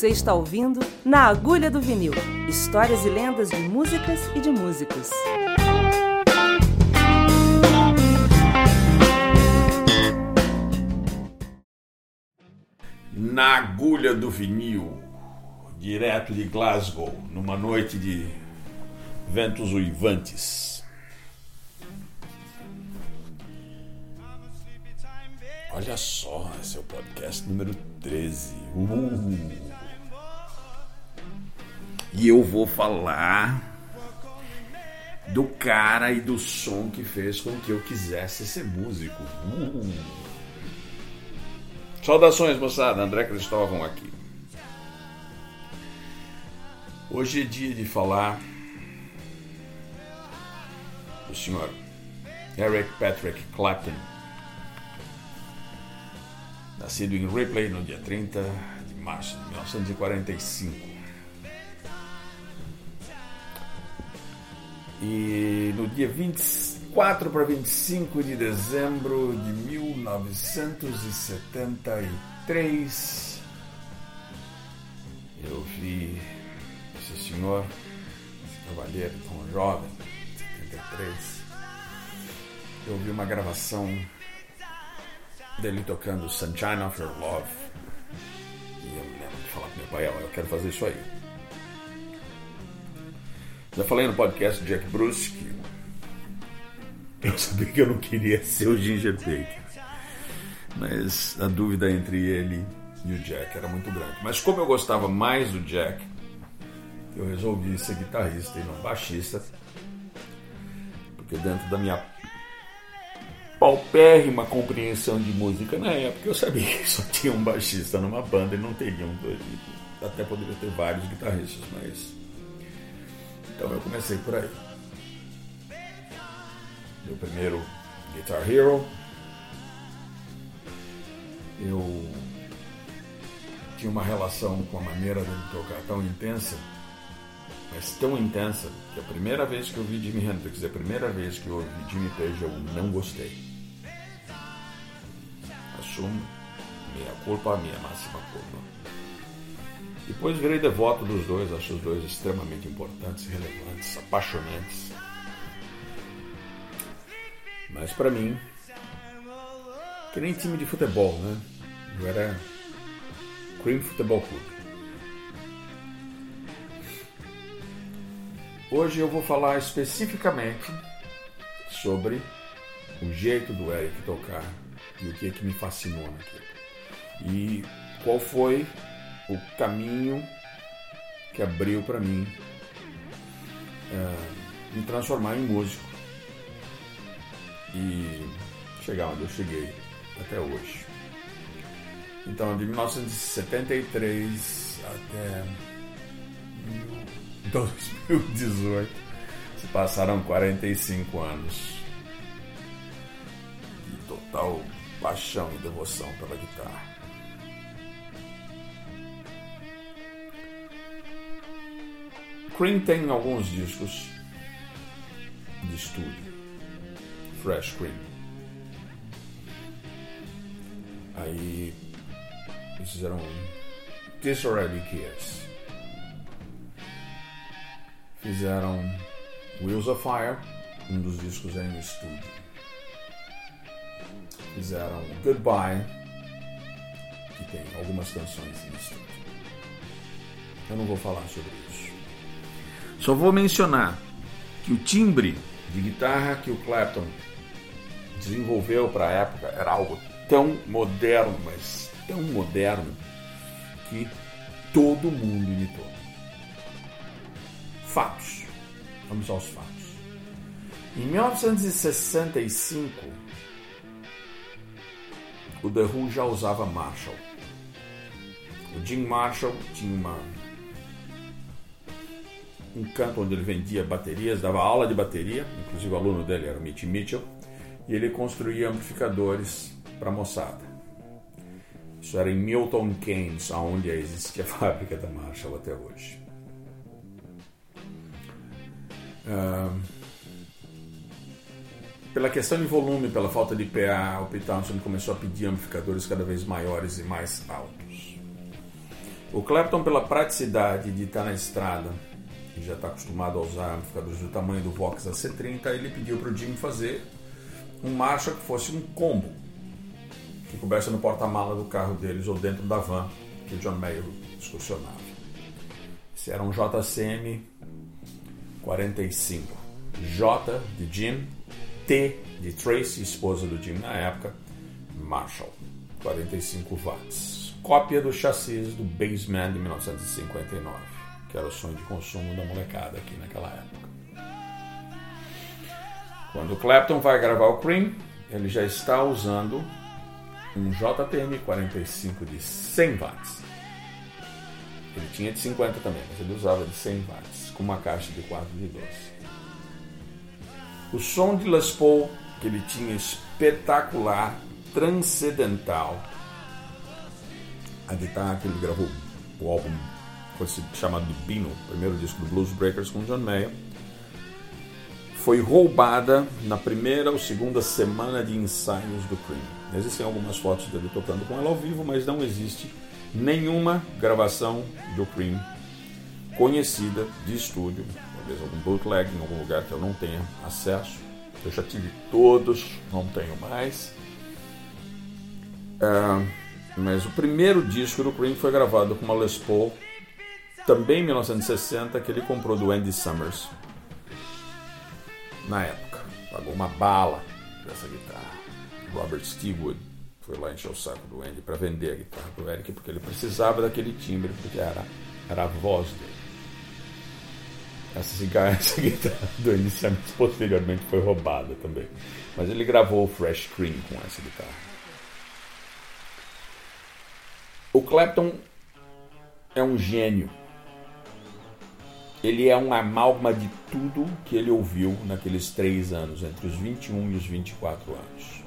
Você está ouvindo Na Agulha do Vinil histórias e lendas de músicas e de músicos. Na Agulha do Vinil, direto de Glasgow, numa noite de ventos uivantes. Olha só, esse é o podcast número 13. Uh. E eu vou falar do cara e do som que fez com que eu quisesse ser músico. Uh. Saudações, moçada. André Cristóvão aqui. Hoje é dia de falar do senhor Eric Patrick Clapton, nascido em Ripley no dia 30 de março de 1945. E no dia 24 para 25 de dezembro de 1973, eu vi esse senhor, esse cavalheiro tão jovem, 73, eu vi uma gravação dele tocando Sunshine of Your Love. E eu lembro de falar com meu pai, eu quero fazer isso aí. Já falei no podcast do Jack Bruce que eu sabia que eu não queria ser o Ginger Baker. Mas a dúvida entre ele e o Jack era muito grande. Mas como eu gostava mais do Jack, eu resolvi ser guitarrista e não baixista. Porque dentro da minha paupérrima compreensão de música na época, eu sabia que só tinha um baixista numa banda e não teriam dois. Até poderia ter vários guitarristas, mas então eu comecei por aí. Meu primeiro Guitar Hero. Eu tinha uma relação com a maneira dele tocar tão intensa, mas tão intensa, que a primeira vez que eu vi Jimi Hendrix e a primeira vez que eu ouvi Jimmy Page eu não gostei. Assumo minha culpa, minha máxima culpa. Depois virei devoto dos dois, acho os dois extremamente importantes, relevantes, apaixonantes. Mas para mim, que nem time de futebol, né? Eu era Cream Futebol Clube. Hoje eu vou falar especificamente sobre o jeito do Eric tocar e o que, é que me fascinou naquilo. E qual foi o caminho que abriu para mim é, me transformar em músico e chegar onde eu cheguei até hoje. Então, de 1973 até 2018 se passaram 45 anos de total paixão e devoção pela guitarra. Cream tem alguns discos de estúdio. Fresh Cream. Aí eles fizeram This Already Cares. Fizeram Wheels of Fire, um dos discos em estúdio. Fizeram Goodbye, que tem algumas canções em estúdio. Eu não vou falar sobre isso. Só vou mencionar que o timbre de guitarra que o Clapton desenvolveu para a época era algo tão moderno, mas tão moderno, que todo mundo imitou. Fatos. Vamos aos fatos. Em 1965, o The Who já usava Marshall. O Jim Marshall tinha uma um campo onde ele vendia baterias, dava aula de bateria, inclusive o aluno dele era o Mitch Mitchell, e ele construía amplificadores para moçada. Isso era em Milton Keynes, onde existe a fábrica da Marshall até hoje. Pela questão de volume, pela falta de PA, o Pete começou a pedir amplificadores cada vez maiores e mais altos. O Clapton, pela praticidade de estar na estrada, e já está acostumado a usar amplificadores do tamanho do Vox AC30, ele pediu para o Jim fazer um Marshall que fosse um combo, que coubesse no porta-mala do carro deles ou dentro da van que o John Mayer excursionava. Esse era um JCM 45. J de Jim, T de Tracy, esposa do Jim na época, Marshall, 45 watts. Cópia do chassi do Baseman de 1959, que era o sonho de consumo da molecada aqui naquela época. Quando o Clapton vai gravar o Cream, ele já está usando um JTM 45 de 100 watts. Ele tinha de 50 também, mas ele usava de 100 watts, com uma caixa de 4 de 12. O som de Les Paul que ele tinha espetacular, transcendental. A guitarra que ele gravou o álbum chamado de Bino, primeiro disco do Blues Breakers com John Mayer, foi roubada na primeira ou segunda semana de ensaios do Cream. Existem algumas fotos dele tocando com ela ao vivo, mas não existe nenhuma gravação do Cream conhecida de estúdio, talvez algum bootleg em algum lugar que eu não tenha acesso. Eu já tive todos, não tenho mais. Uh, mas o primeiro disco do Cream foi gravado com uma Les Paul, também em 1960, que ele comprou do Andy Summers. Na época, pagou uma bala dessa guitarra. Robert Stewood foi lá encher o saco do Andy para vender a guitarra para o Eric, porque ele precisava daquele timbre, porque era, era a voz dele. Essa, essa guitarra do Andy Summers posteriormente foi roubada também. Mas ele gravou o Fresh Cream com essa guitarra. O Clapton é um gênio. Ele é um amálgama de tudo que ele ouviu naqueles três anos, entre os 21 e os 24 anos.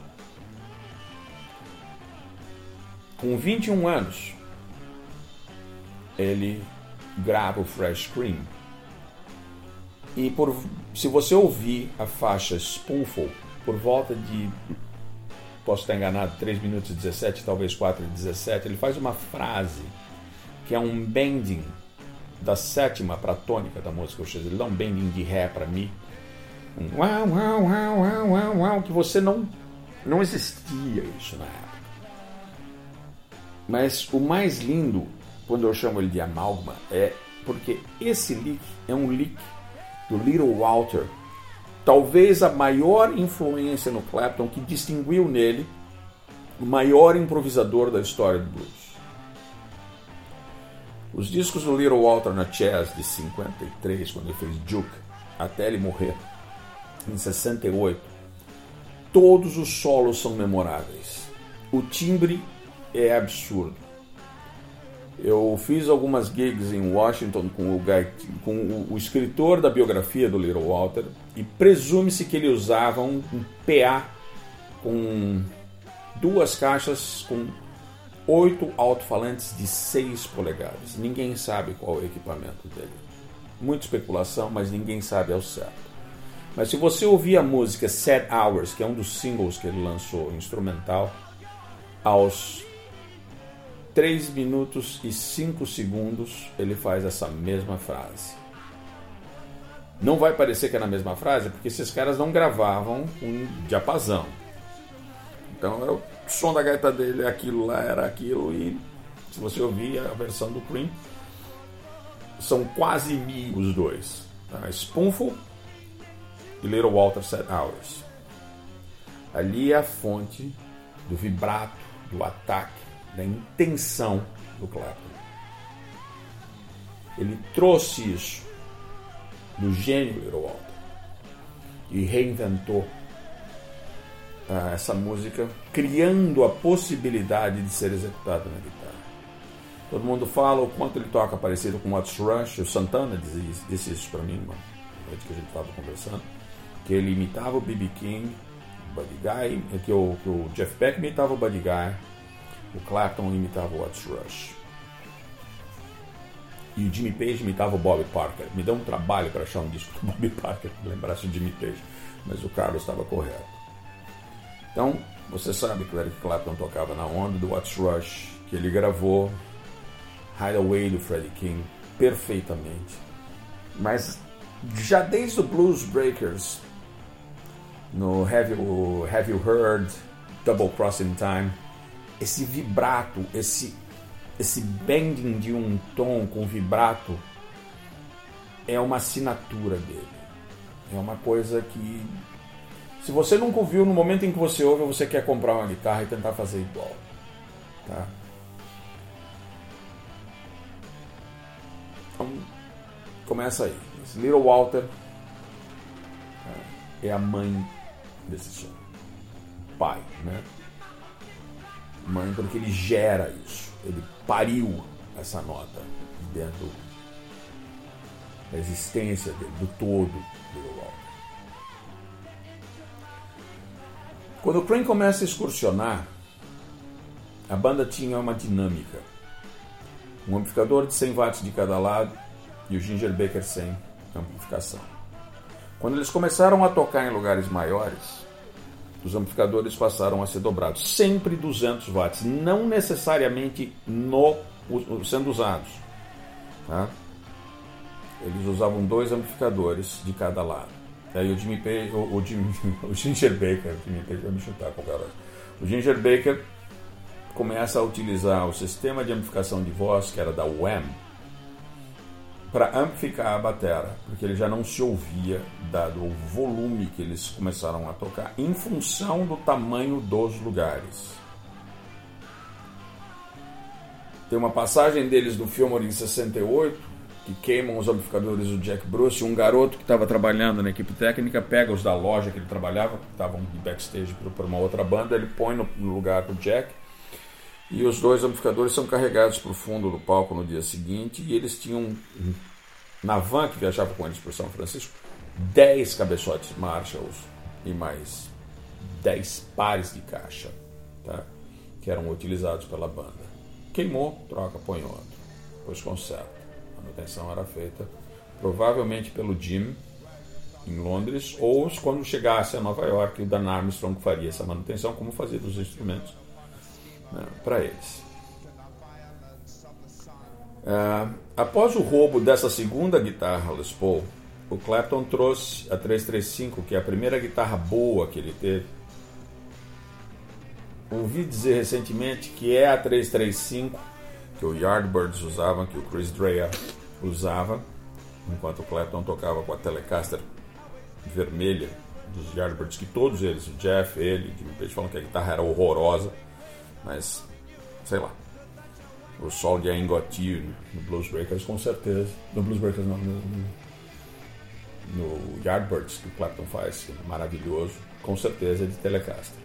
Com 21 anos, ele grava o Fresh Cream. E por, se você ouvir a faixa Spoonful por volta de, posso estar enganado, 3 minutos e 17, talvez 4 e 17, ele faz uma frase que é um bending da sétima para a tônica da música. Ou seja, ele dá um bending de ré para mim. Um uau, uau, uau, uau, uau, uau, que você não, não existia isso na época. Mas o mais lindo, quando eu chamo ele de amálgama, é porque esse lick é um lick do Little Walter, talvez a maior influência no Clapton que distinguiu nele o maior improvisador da história do blues. Os discos do Little Walter na Chess de 53, quando ele fez Duke, até ele morrer, em 68, todos os solos são memoráveis. O timbre é absurdo. Eu fiz algumas gigs em Washington com o, com o, o escritor da biografia do Little Walter e presume-se que ele usava um, um PA com duas caixas com oito alto-falantes de 6 polegadas. Ninguém sabe qual é o equipamento dele. Muita especulação, mas ninguém sabe ao certo. Mas se você ouvir a música Set Hours, que é um dos singles que ele lançou instrumental, aos 3 minutos e 5 segundos ele faz essa mesma frase. Não vai parecer que é na mesma frase, porque esses caras não gravavam um diapasão. Então o som da gaita dele, é aquilo lá era aquilo, e se você ouvir a versão do Cream, são quase mil os dois. Tá? Spoonful e Little Walter Set Hours. Ali é a fonte do vibrato, do ataque da intenção do Clapton. Ele trouxe isso do gênio Little Walter e reinventou uh, essa música, criando a possibilidade de ser executada na guitarra. Todo mundo fala o quanto ele toca parecido com What's Rush, o Santana disse, disse isso para mim, uma noite que a gente estava conversando, que ele imitava o B.B. King, o Buddy Guy, que o, que o Jeff Beck imitava o Buddy Guy, o Clapton imitava o Watts Rush. E o Jimmy Page imitava o Bob Parker. Me deu um trabalho para achar um disco do Bob Parker que lembrasse o Jimmy Page, mas o Carlos estava correto. Então, você sabe que o Eric Clapton tocava na onda do Watts Rush, que ele gravou Hideaway do Freddie King perfeitamente. Mas já desde o Blues Breakers, no Have You, Have you Heard, Double Crossing Time, esse vibrato, esse, esse bending de um tom com vibrato é uma assinatura dele. É uma coisa que, se você nunca ouviu, no momento em que você ouve, você quer comprar uma guitarra e tentar fazer igual. Tá? Então, começa aí. Esse Little Walter é a mãe desse som. Pai, né? Mãe porque ele gera isso. Ele pariu essa nota dentro da existência dele, do todo do Walter. Quando o Crane começa a excursionar, a banda tinha uma dinâmica. Um amplificador de 100 watts de cada lado e o Ginger Baker sem amplificação. Quando eles começaram a tocar em lugares maiores, os amplificadores passaram a ser dobrados, sempre 200 watts, não necessariamente no, sendo usados. Tá? Eles usavam dois amplificadores de cada lado. Aí o Jimmy o, o, Jimmy, o Ginger Baker, o Jimmy Page me chutar qualquer hora. O Ginger Baker começa a utilizar o sistema de amplificação de voz, que era da Wham, para amplificar a batera, porque ele já não se ouvia, dado o volume que eles começaram a tocar, em função do tamanho dos lugares. Tem uma passagem deles do filme em 68, que queimam os amplificadores do Jack Bruce, um garoto que estava trabalhando na equipe técnica pega os da loja que ele trabalhava, que estavam de backstage para uma outra banda, ele põe no lugar do Jack, e os dois amplificadores são carregados para o fundo do palco no dia seguinte. E eles tinham, na van que viajava com eles para São Francisco, 10 cabeçotes Marshalls e mais 10 pares de caixa tá? que eram utilizados pela banda. Queimou, troca, põe outro. Depois conserta. Manutenção era feita provavelmente pelo Jim em Londres ou quando chegasse a Nova York o Dan Armstrong faria essa manutenção como fazia dos instrumentos né, para eles. É, após o roubo dessa segunda guitarra Les Paul, o Clapton trouxe a 335, que é a primeira guitarra boa que ele teve. Ouvi dizer recentemente que é a 335 que o Yardbirds usava, que o Chris Dreya usava, enquanto o Clapton tocava com a Telecaster vermelha dos Yardbirds, que todos eles, o Jeff, ele, Page falam que a guitarra era horrorosa. Mas, sei lá. O sol de Aingotti no Blues Breakers, com certeza. No Blues Breakers, não. No, no Yardbirds, que o Clapton faz, é maravilhoso. Com certeza é de Telecaster.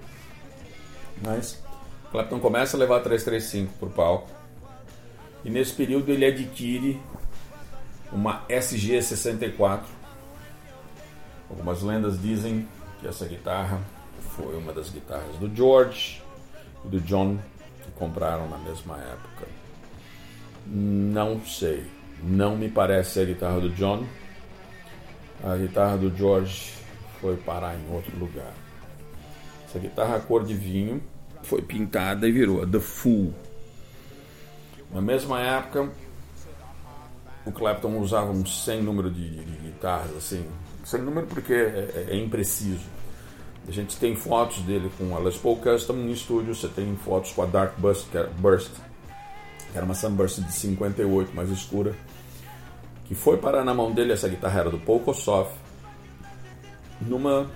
Mas, Clapton começa a levar 335 para o palco. E nesse período ele adquire uma SG64. Algumas lendas dizem que essa guitarra foi uma das guitarras do George e do John que compraram na mesma época. Não sei. Não me parece a guitarra do John. A guitarra do George foi parar em outro lugar. Essa guitarra cor de vinho foi pintada e virou a The Fool. Na mesma época, o Clapton usava um sem número de, de, de guitarras, assim, sem número porque é, é, é impreciso. A gente tem fotos dele com a Les Paul Custom no estúdio, você tem fotos com a Dark Burst, que era, Burst, que era uma Sunburst de 58, mais escura, que foi parar na mão dele, essa guitarra era do Paul Kossoff, numa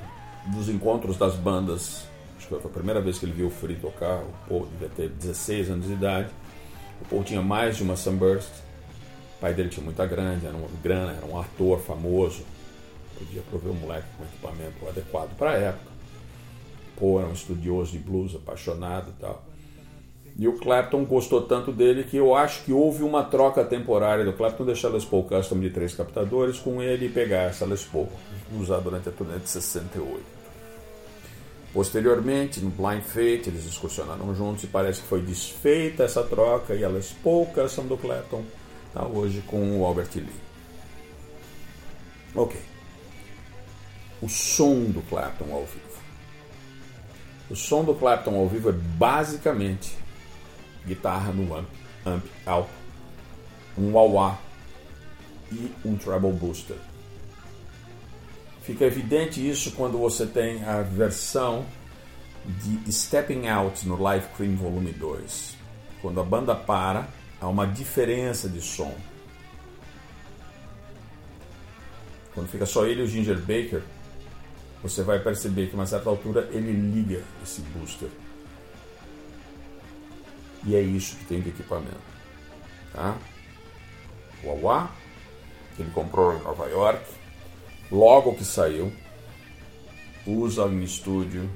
dos encontros das bandas, acho que foi a primeira vez que ele viu o Free tocar, o Paul devia ter 16 anos de idade, Paul tinha mais de uma Sunburst, o pai dele tinha muita grande, era um, grana, era um ator famoso, podia prover o moleque com equipamento adequado para a época. Paul era um estudioso de blues, apaixonado e tal. E o Clapton gostou tanto dele que eu acho que houve uma troca temporária do Clapton deixar a Les Paul Custom de três captadores com ele pegar essa Les Paul, usar durante a turnê de 68. Posteriormente, no Blind Fate, eles excursionaram juntos e parece que foi desfeita essa troca e a Les Paul Custom do Clapton está hoje com o Albert Lee. Ok. O som do Clapton ao vivo. O som do Clapton ao vivo é basicamente guitarra no amp, amp alto, um wah-wah e um treble booster. Fica evidente isso quando você tem a versão de Stepping Out no Live Cream Volume 2. Quando a banda para, há uma diferença de som. Quando fica só ele e o Ginger Baker, você vai perceber que a uma certa altura ele liga esse booster. E é isso que tem de equipamento. Tá? O Awa, que ele comprou em Nova York, logo que saiu, usa em estúdio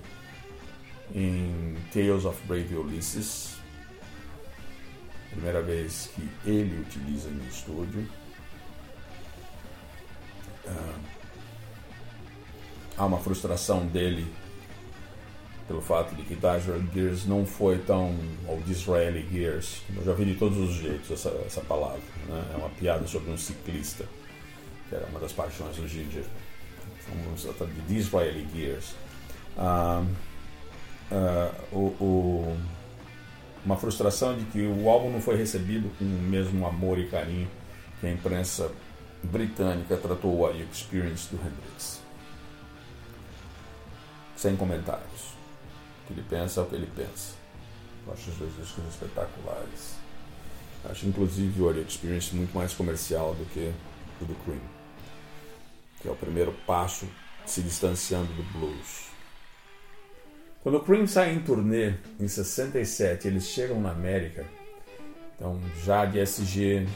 em Tales of Brave Ulysses. Primeira vez que ele utiliza em estúdio. Ah, há uma frustração dele pelo fato de que Dajra Gears não foi tão. ou Disraeli Gears, eu já vi de todos os jeitos essa, essa palavra. Né? É uma piada sobre um ciclista, que era uma das paixões do Ginger. Tratar de Disraeli Gears. Ah, ah, o, o, uma frustração de que o álbum não foi recebido com o mesmo amor e carinho que a imprensa britânica tratou o Experience do Hendrix. Sem comentários. O que ele pensa é o que ele pensa. Eu acho os dois discos espetaculares. Acho inclusive o Audio Experience muito mais comercial do que o do Cream. Que é o primeiro passo se distanciando do blues. Quando o Cream sai em turnê em 67, eles chegam na América, então já de SG,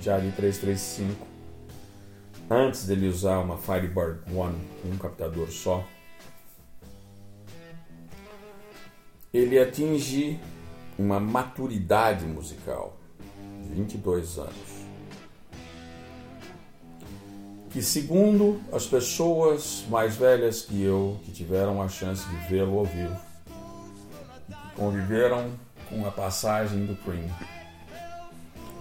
já de 335, antes dele usar uma Firebird One, um captador só, ele atinge uma maturidade musical, 22 anos. Que, segundo as pessoas mais velhas que eu, que tiveram a chance de vê-lo ao vivo, conviveram com a passagem do Cream,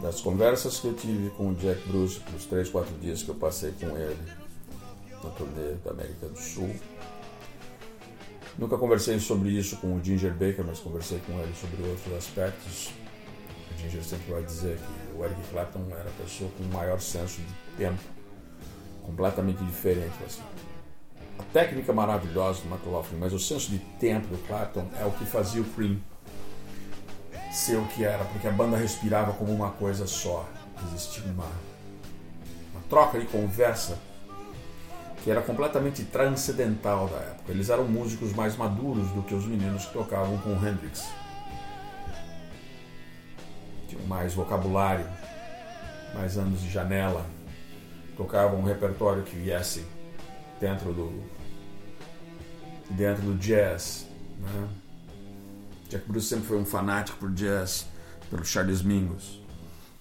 das conversas que eu tive com o Jack Bruce, os três, quatro dias que eu passei com ele na turnê da América do Sul, Nunca conversei sobre isso com o Ginger Baker, mas conversei com ele sobre outros aspectos. O Ginger sempre vai dizer que o Eric Clapton era a pessoa com o maior senso de tempo, completamente diferente. Assim. A técnica maravilhosa do McLaughlin, mas o senso de tempo do Clapton é o que fazia o Cream ser o que era, porque a banda respirava como uma coisa só. Existia uma, uma troca de conversa que era completamente transcendental da época. Eles eram músicos mais maduros do que os meninos que tocavam com o Hendrix. Tinham mais vocabulário, mais anos de janela, tocavam um repertório que viesse dentro do dentro do jazz. Né? Jack Bruce sempre foi um fanático por jazz, pelo Charles Mingus.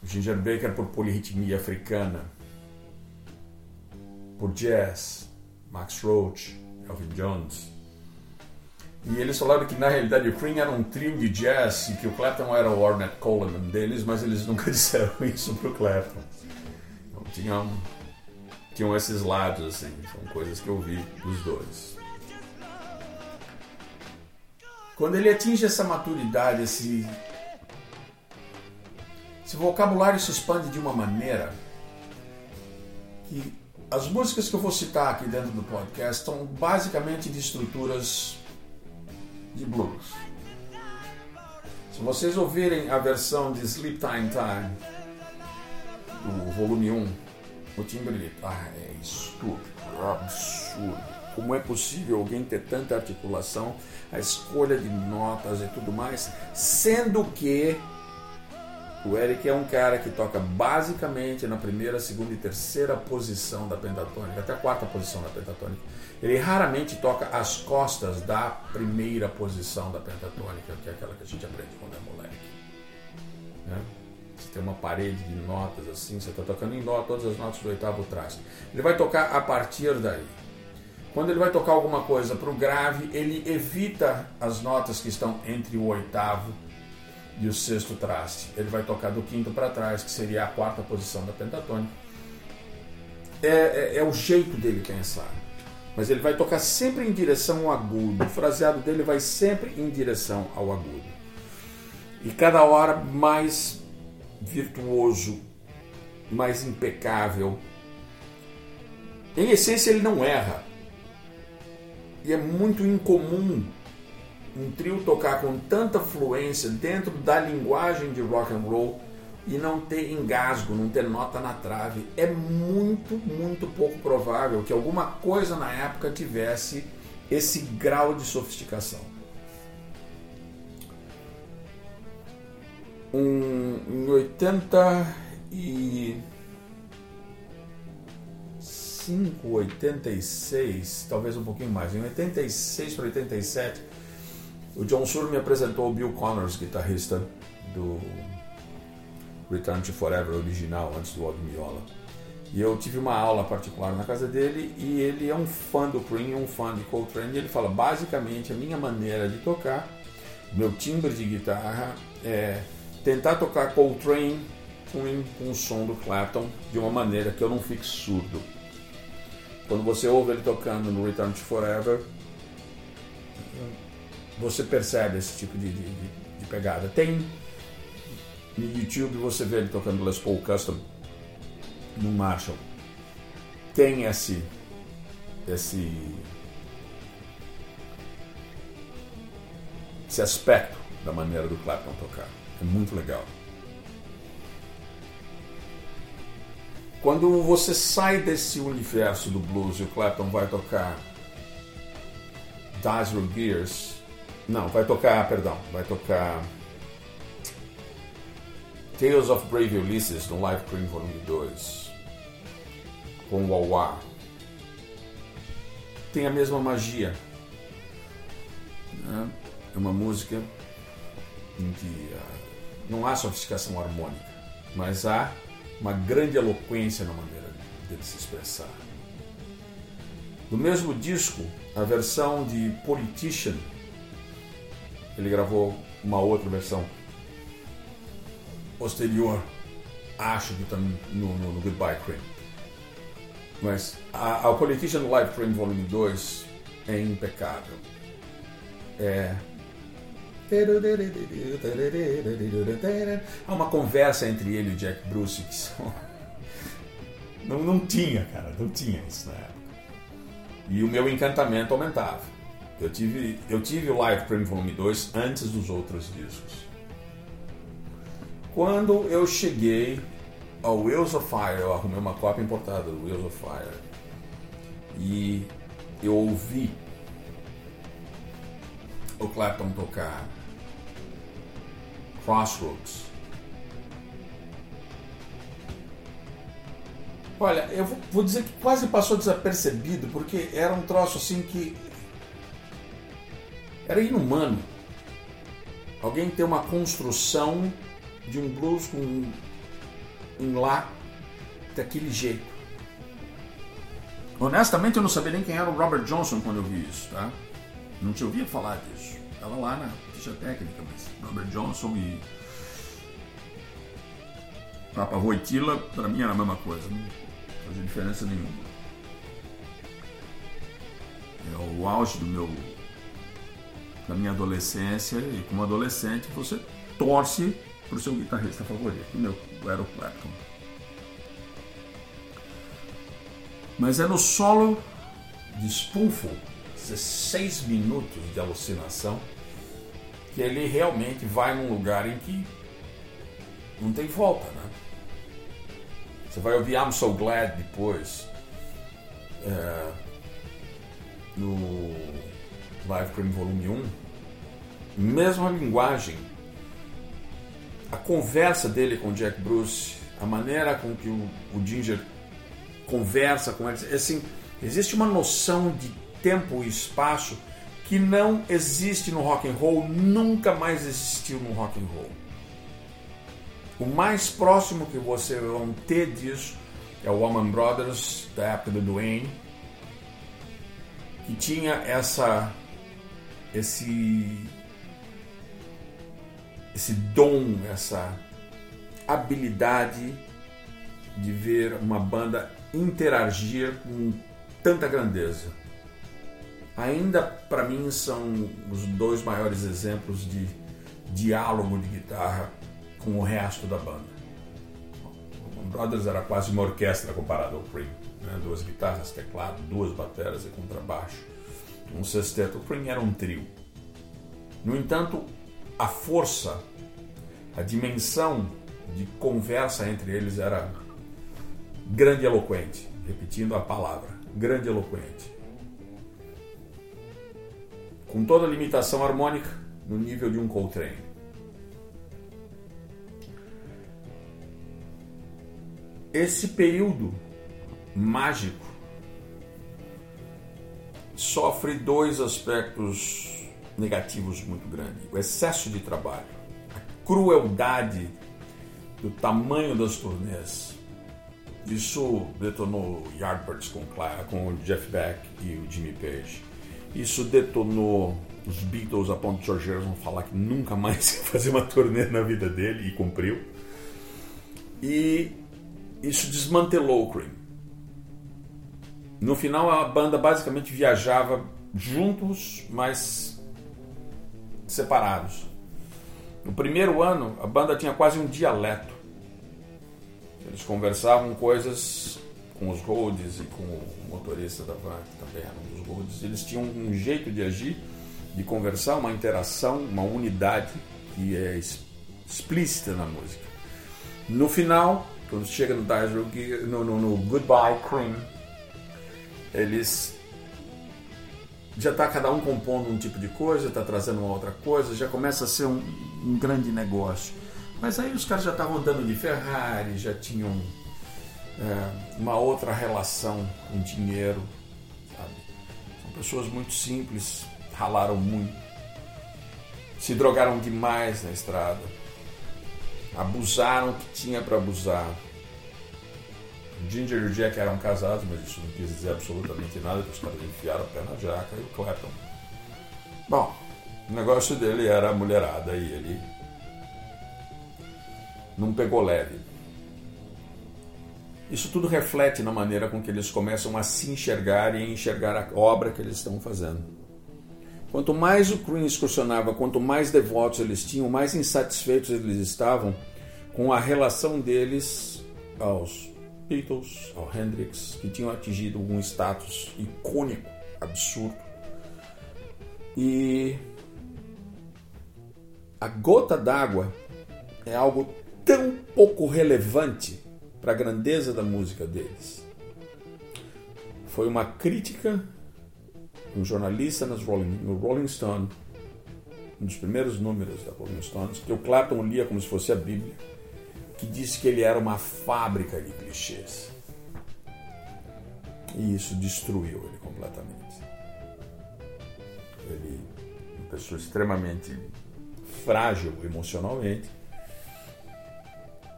Ginger Baker por polirritmia africana por jazz, Max Roach, Elvin Jones. E eles falaram que na realidade o Cream era um trio de jazz e que o Clapton era o Ornette Coleman deles, mas eles nunca disseram isso pro Clapton. Então tinham, tinham esses lados, assim, são coisas que eu vi dos dois. Quando ele atinge essa maturidade, esse, esse vocabulário se expande de uma maneira que as músicas que eu vou citar aqui dentro do podcast são basicamente de estruturas de blues. Se vocês ouvirem a versão de Sleep Time Time, do volume 1, o timbre ah, é estúpido, absurdo. Como é possível alguém ter tanta articulação, a escolha de notas e tudo mais, sendo que o Eric é um cara que toca basicamente na primeira, segunda e terceira posição da pentatônica, até a quarta posição da pentatônica. Ele raramente toca as costas da primeira posição da pentatônica, que é aquela que a gente aprende quando é moleque. Né? Você tem uma parede de notas assim, você está tocando em dó todas as notas do oitavo traste. Ele vai tocar a partir daí. Quando ele vai tocar alguma coisa para o grave, ele evita as notas que estão entre o oitavo e o sexto traste. Ele vai tocar do quinto para trás, que seria a quarta posição da pentatônica. É, é, é, o jeito dele pensar. Mas ele vai tocar sempre em direção ao agudo. O fraseado dele vai sempre em direção ao agudo. E cada hora mais virtuoso mais impecável. Em essência, ele não erra. E é muito incomum um trio tocar com tanta fluência dentro da linguagem de rock and roll e não ter engasgo, não ter nota na trave. É muito, muito pouco provável que alguma coisa na época tivesse esse grau de sofisticação. Um, em 85, 86, talvez um pouquinho mais, em 86 para 87, o John Sur me apresentou o Bill Connors, guitarrista do Return to Forever original, antes do Odd Miola. E eu tive uma aula particular na casa dele e ele é um fã do Cream, um fã de Coltrane, e ele fala basicamente a minha maneira de tocar, meu timbre de guitarra é tentar tocar Coltrane Cream com o som do Clapton de uma maneira que eu não fique surdo. Quando você ouve ele tocando no Return to Forever, você percebe esse tipo de, de, de pegada. Tem no YouTube você vê ele tocando Les Paul Custom no Marshall. Tem esse esse esse aspecto da maneira do Clapton tocar. É muito legal. Quando você sai desse universo do blues e o Clapton vai tocar Dazzle Gears, não, vai tocar, perdão, vai tocar Tales of Brave Ulysses no Live Cream Volume 2 com o Wawa tem a mesma magia. Né? É uma música em que não há sofisticação harmônica, mas há uma grande eloquência na maneira dele se expressar. No mesmo disco, a versão de Politician, ele gravou uma outra versão posterior, acho que também no, no, no Goodbye Cream. Mas a, a Politician Live Cream Volume 2 é impecável. É. Há uma conversa entre ele e o Jack Bruce que são... não, não tinha, cara, não tinha isso na época. E o meu encantamento aumentava. Eu tive, eu tive o Live Cream Volume 2 antes dos outros discos. Quando eu cheguei ao Wheels of Fire, eu arrumei uma cópia importada do Wheels of Fire e eu ouvi o Clapton tocar Crossroads. Olha, eu vou dizer que quase passou desapercebido, porque era um troço assim que era inumano. Alguém ter uma construção de um blues com um lá daquele jeito. Honestamente, eu não sabia nem quem era o Robert Johnson quando eu vi isso, tá? Não tinha ouvido falar disso. Estava lá na ficha técnica, mas Robert Johnson e Papa Voitila, para mim era a mesma coisa, não fazia diferença nenhuma. É o auge do meu da minha adolescência e como adolescente você torce para o seu guitarrista favorito. O meu o Clapton. Mas é no solo de Spoonful, 16 minutos de alucinação, que ele realmente vai num lugar em que não tem volta, né? Você vai ouvir I'm So Glad depois, é, no Live Cream Volume 1, mesma linguagem a conversa dele com Jack Bruce, a maneira com que o, o Ginger conversa com ele, assim, existe uma noção de tempo e espaço que não existe no rock and roll, nunca mais existiu no rock and roll. O mais próximo que você vai ter disso é o Woman Brothers da época do Duane, que tinha essa esse esse dom, essa habilidade de ver uma banda interagir com tanta grandeza. Ainda para mim são os dois maiores exemplos de diálogo de guitarra com o resto da banda. Brothers era quase uma orquestra comparado ao Cream. Né? Duas guitarras, teclado, duas bateras e contrabaixo. Um sexteto. O Cream era um trio. No entanto, a força, a dimensão de conversa entre eles era grande eloquente. Repetindo a palavra, grande eloquente. Com toda a limitação harmônica no nível de um Coltrane. Esse período mágico sofre dois aspectos negativos muito grandes: o excesso de trabalho, a crueldade do tamanho das turnês. Isso detonou Yardbirds com, com o Jeff Beck e o Jimmy Page. Isso detonou os Beatles a ponto de George Harrison falar que nunca mais ia fazer uma turnê na vida dele e cumpriu. E isso desmantelou o Cream. No final, a banda basicamente viajava juntos, mas separados. No primeiro ano, a banda tinha quase um dialeto. Eles conversavam coisas com os Rhodes e com o motorista da van, que também era um dos Rhodes. Eles tinham um jeito de agir, de conversar, uma interação, uma unidade que é explícita na música. No final, quando chega no no, no, no Goodbye Cream, eles já está cada um compondo um tipo de coisa, está trazendo uma outra coisa, já começa a ser um, um grande negócio. Mas aí os caras já estavam andando de Ferrari, já tinham é, uma outra relação com dinheiro, sabe? São pessoas muito simples, ralaram muito, se drogaram demais na estrada abusaram o que tinha para abusar. O Ginger e o Jack eram casados, mas isso não quis dizer absolutamente nada, porque os caras enfiaram o pé na jaca e o Clapton. Bom, o negócio dele era a mulherada e ele não pegou leve. Isso tudo reflete na maneira com que eles começam a se enxergar e enxergar a obra que eles estão fazendo. Quanto mais o Cream excursionava, quanto mais devotos eles tinham, mais insatisfeitos eles estavam com a relação deles aos Beatles, ao Hendrix, que tinham atingido um status icônico, absurdo. E a gota d'água é algo tão pouco relevante para a grandeza da música deles. Foi uma crítica um jornalista Rolling, no Rolling Stone, um dos primeiros números da Rolling Stones, que o Clapton lia como se fosse a Bíblia, que disse que ele era uma fábrica de clichês. E isso destruiu ele completamente. Ele, uma pessoa extremamente frágil emocionalmente,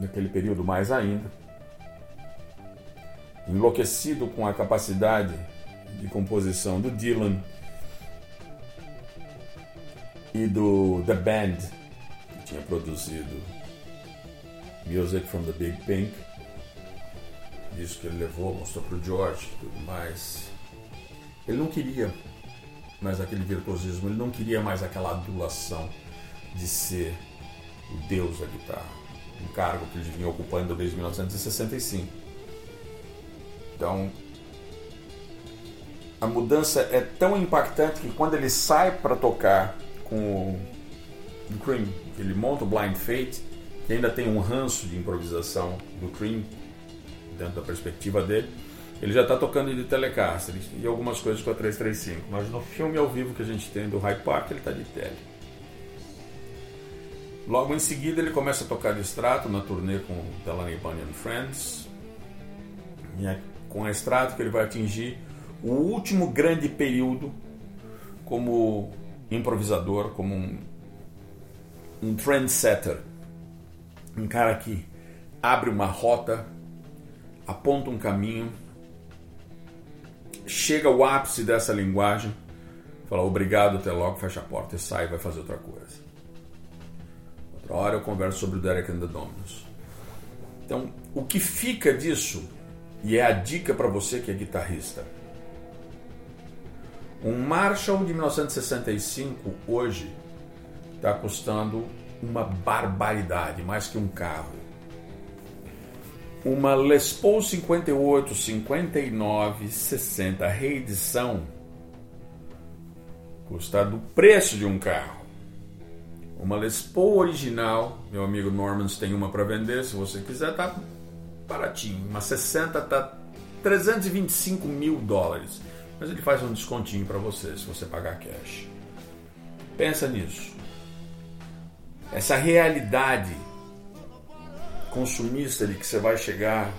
naquele período mais ainda, enlouquecido com a capacidade de composição do Dylan e do The Band, que tinha produzido Music from the Big Pink, disco que ele levou, mostrou para o George e tudo mais. Ele não queria mais aquele virtuosismo, ele não queria mais aquela adulação de ser o deus da guitarra, um cargo que ele vinha ocupando desde 1965. Então, a mudança é tão impactante que quando ele sai para tocar com o Cream, ele monta o Blind Fate, que ainda tem um ranço de improvisação do Cream dentro da perspectiva dele, ele já está tocando de Telecaster e algumas coisas com a 335, mas no filme ao vivo que a gente tem do High Park ele está de tele. Logo em seguida ele começa a tocar de extrato na turnê com Delaney Bunyan Friends, e é com a extrato que ele vai atingir o último grande período como improvisador, como um, um trendsetter, um cara que abre uma rota, aponta um caminho, chega ao ápice dessa linguagem, fala obrigado, até logo, fecha a porta e sai vai fazer outra coisa. Outra hora eu converso sobre o Derek and the Dominos. Então, o que fica disso, e é a dica para você que é guitarrista, um Marshall de 1965 hoje está custando uma barbaridade, mais que um carro. uma Les Paul 58, 59, 60 reedição custa do preço de um carro. Uma Les Paul original, meu amigo Normans tem uma para vender, se você quiser, tá baratinho. Uma 60 tá 325 mil dólares, mas ele faz um descontinho para você se você pagar cash. Pensa nisso. Essa realidade consumista de que você vai chegar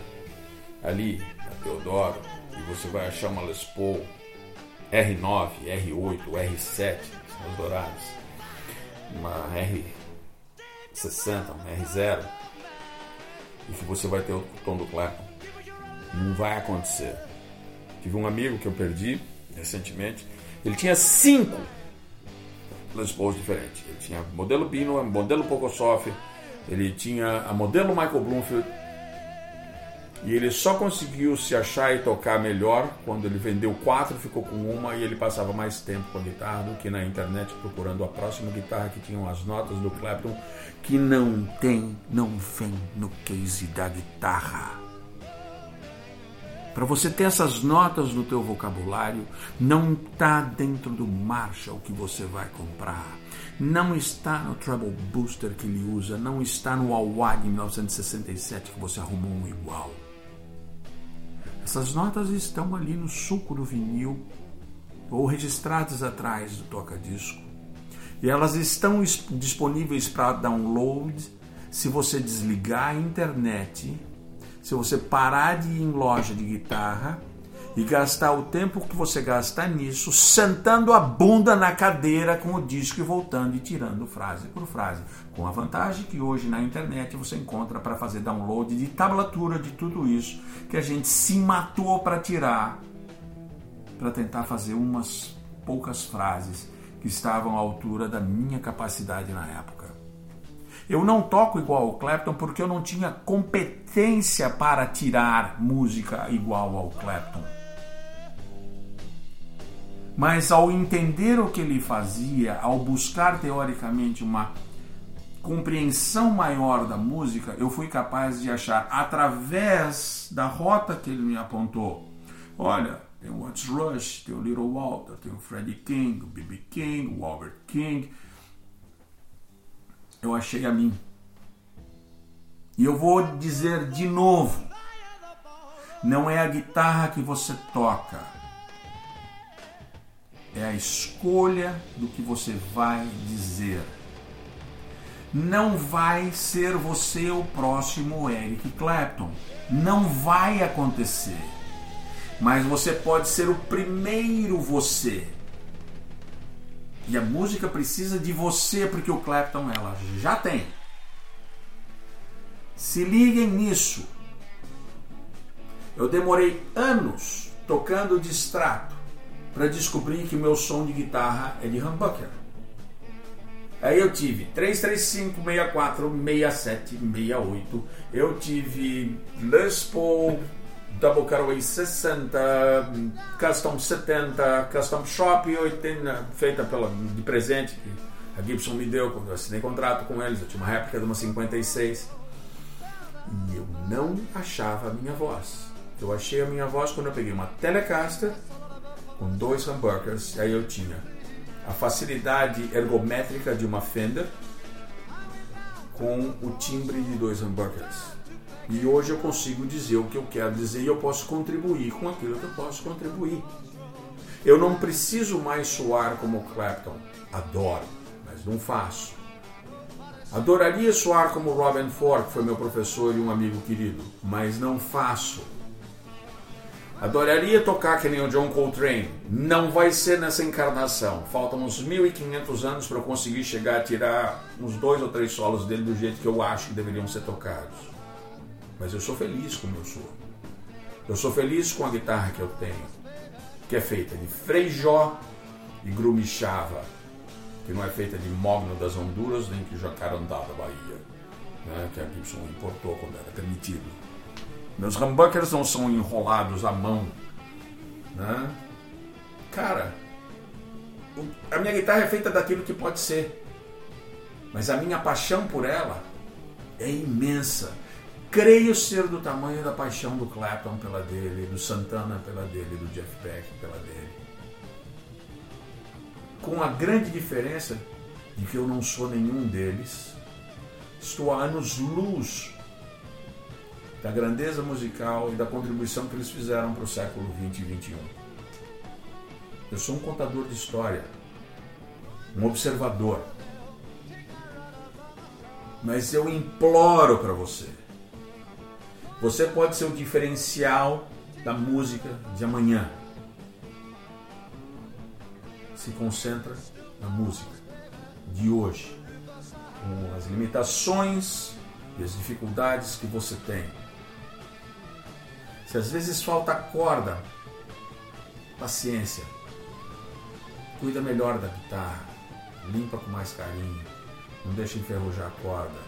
ali na Teodoro e você vai achar uma Les Paul R9, R8, R7, são as douradas, uma R60, uma R0 e que você vai ter o tom do Clapton. Não vai acontecer. Tive um amigo que eu perdi recentemente, ele tinha cinco Les diferentes. Ele tinha modelo Pino, modelo Pocosoff, ele tinha a modelo Michael Bloomfield e ele só conseguiu se achar e tocar melhor quando ele vendeu quatro, ficou com uma e ele passava mais tempo com a guitarra do que na internet procurando a próxima guitarra que tinham as notas do Clapton que não tem, não vem no case da guitarra. Para você ter essas notas no teu vocabulário, não está dentro do Marshall que você vai comprar. Não está no Treble Booster que ele usa, não está no Awad 1967 que você arrumou um igual. Essas notas estão ali no suco do vinil ou registradas atrás do toca-disco. E elas estão disponíveis para download se você desligar a internet se você parar de ir em loja de guitarra e gastar o tempo que você gasta nisso, sentando a bunda na cadeira com o disco e voltando e tirando frase por frase. Com a vantagem que hoje na internet você encontra para fazer download de tablatura de tudo isso que a gente se matou para tirar, para tentar fazer umas poucas frases que estavam à altura da minha capacidade na época. Eu não toco igual ao Clapton porque eu não tinha competência para tirar música igual ao Clapton. Mas ao entender o que ele fazia, ao buscar teoricamente uma compreensão maior da música, eu fui capaz de achar através da rota que ele me apontou. Olha, tem o What's Rush, tem o Little Walter, tem o Freddie King, o B.B. King, o Albert King, eu achei a mim. E eu vou dizer de novo: não é a guitarra que você toca, é a escolha do que você vai dizer. Não vai ser você o próximo Eric Clapton. Não vai acontecer. Mas você pode ser o primeiro você e a música precisa de você, porque o Clapton ela já tem. Se liguem nisso. Eu demorei anos tocando de extrato para descobrir que meu som de guitarra é de humbucker. Aí eu tive 335, 64, 67, 68. Eu tive Les Paul Double Cutaway 60, Custom 70, Custom Shop 80, feita pela, de presente que a Gibson me deu quando eu assinei contrato com eles. Eu tinha uma réplica de uma 56 e eu não achava a minha voz. Eu achei a minha voz quando eu peguei uma Telecaster com dois humbuckers, aí eu tinha a facilidade ergométrica de uma Fender com o timbre de dois humbuckers. E hoje eu consigo dizer o que eu quero dizer e eu posso contribuir com aquilo que eu posso contribuir. Eu não preciso mais soar como Clapton. Adoro, mas não faço. Adoraria soar como Robin Ford, que foi meu professor e um amigo querido, mas não faço. Adoraria tocar que nem o John Coltrane. Não vai ser nessa encarnação. Faltam uns 1500 anos para eu conseguir chegar a tirar uns dois ou três solos dele do jeito que eu acho que deveriam ser tocados. Mas eu sou feliz como eu sou. Eu sou feliz com a guitarra que eu tenho, que é feita de freijó e grumichava, que não é feita de mogno das Honduras nem de jacarandá da Bahia, né, que a Gibson importou quando era permitido. Meus humbuckers não são enrolados à mão. Né? Cara, a minha guitarra é feita daquilo que pode ser. Mas a minha paixão por ela é imensa creio ser do tamanho da paixão do Clapton pela dele, do Santana pela dele, do Jeff Beck pela dele. Com a grande diferença de que eu não sou nenhum deles, estou a anos-luz da grandeza musical e da contribuição que eles fizeram para o século 20 e 21. Eu sou um contador de história, um observador. Mas eu imploro para você. Você pode ser o diferencial da música de amanhã. Se concentra na música de hoje, com as limitações e as dificuldades que você tem. Se às vezes falta corda, paciência. Cuida melhor da guitarra, limpa com mais carinho, não deixa enferrujar a corda.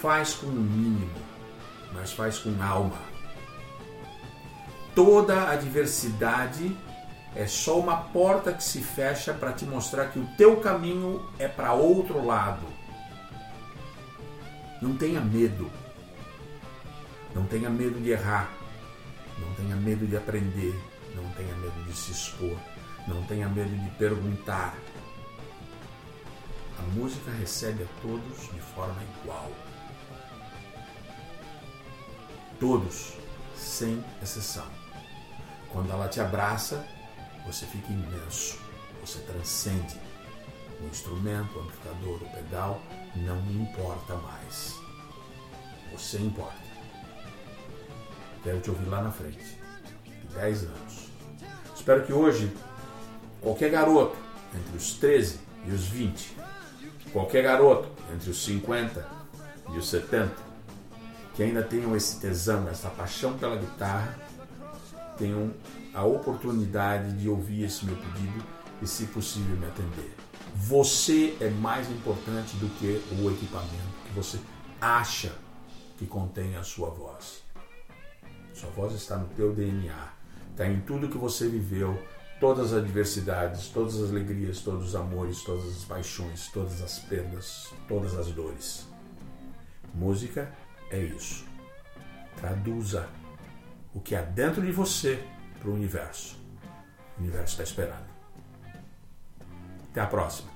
Faz com o mínimo, mas faz com alma. Toda adversidade é só uma porta que se fecha para te mostrar que o teu caminho é para outro lado. Não tenha medo. Não tenha medo de errar. Não tenha medo de aprender. Não tenha medo de se expor. Não tenha medo de perguntar. A música recebe a todos de forma igual. Todos, sem exceção. Quando ela te abraça, você fica imenso, você transcende. O instrumento, o amplificador, o pedal não importa mais. Você importa. Quero te ouvir lá na frente. De 10 anos. Espero que hoje, qualquer garoto entre os 13 e os 20, qualquer garoto entre os 50 e os 70, que ainda tenham esse tesão, essa paixão pela guitarra, tenham a oportunidade de ouvir esse meu pedido e, se possível, me atender. Você é mais importante do que o equipamento que você acha que contém a sua voz. Sua voz está no teu DNA, está em tudo que você viveu, todas as adversidades, todas as alegrias, todos os amores, todas as paixões, todas as perdas, todas as dores. Música é isso. Traduza o que há dentro de você para o universo. O universo está esperando. Até a próxima.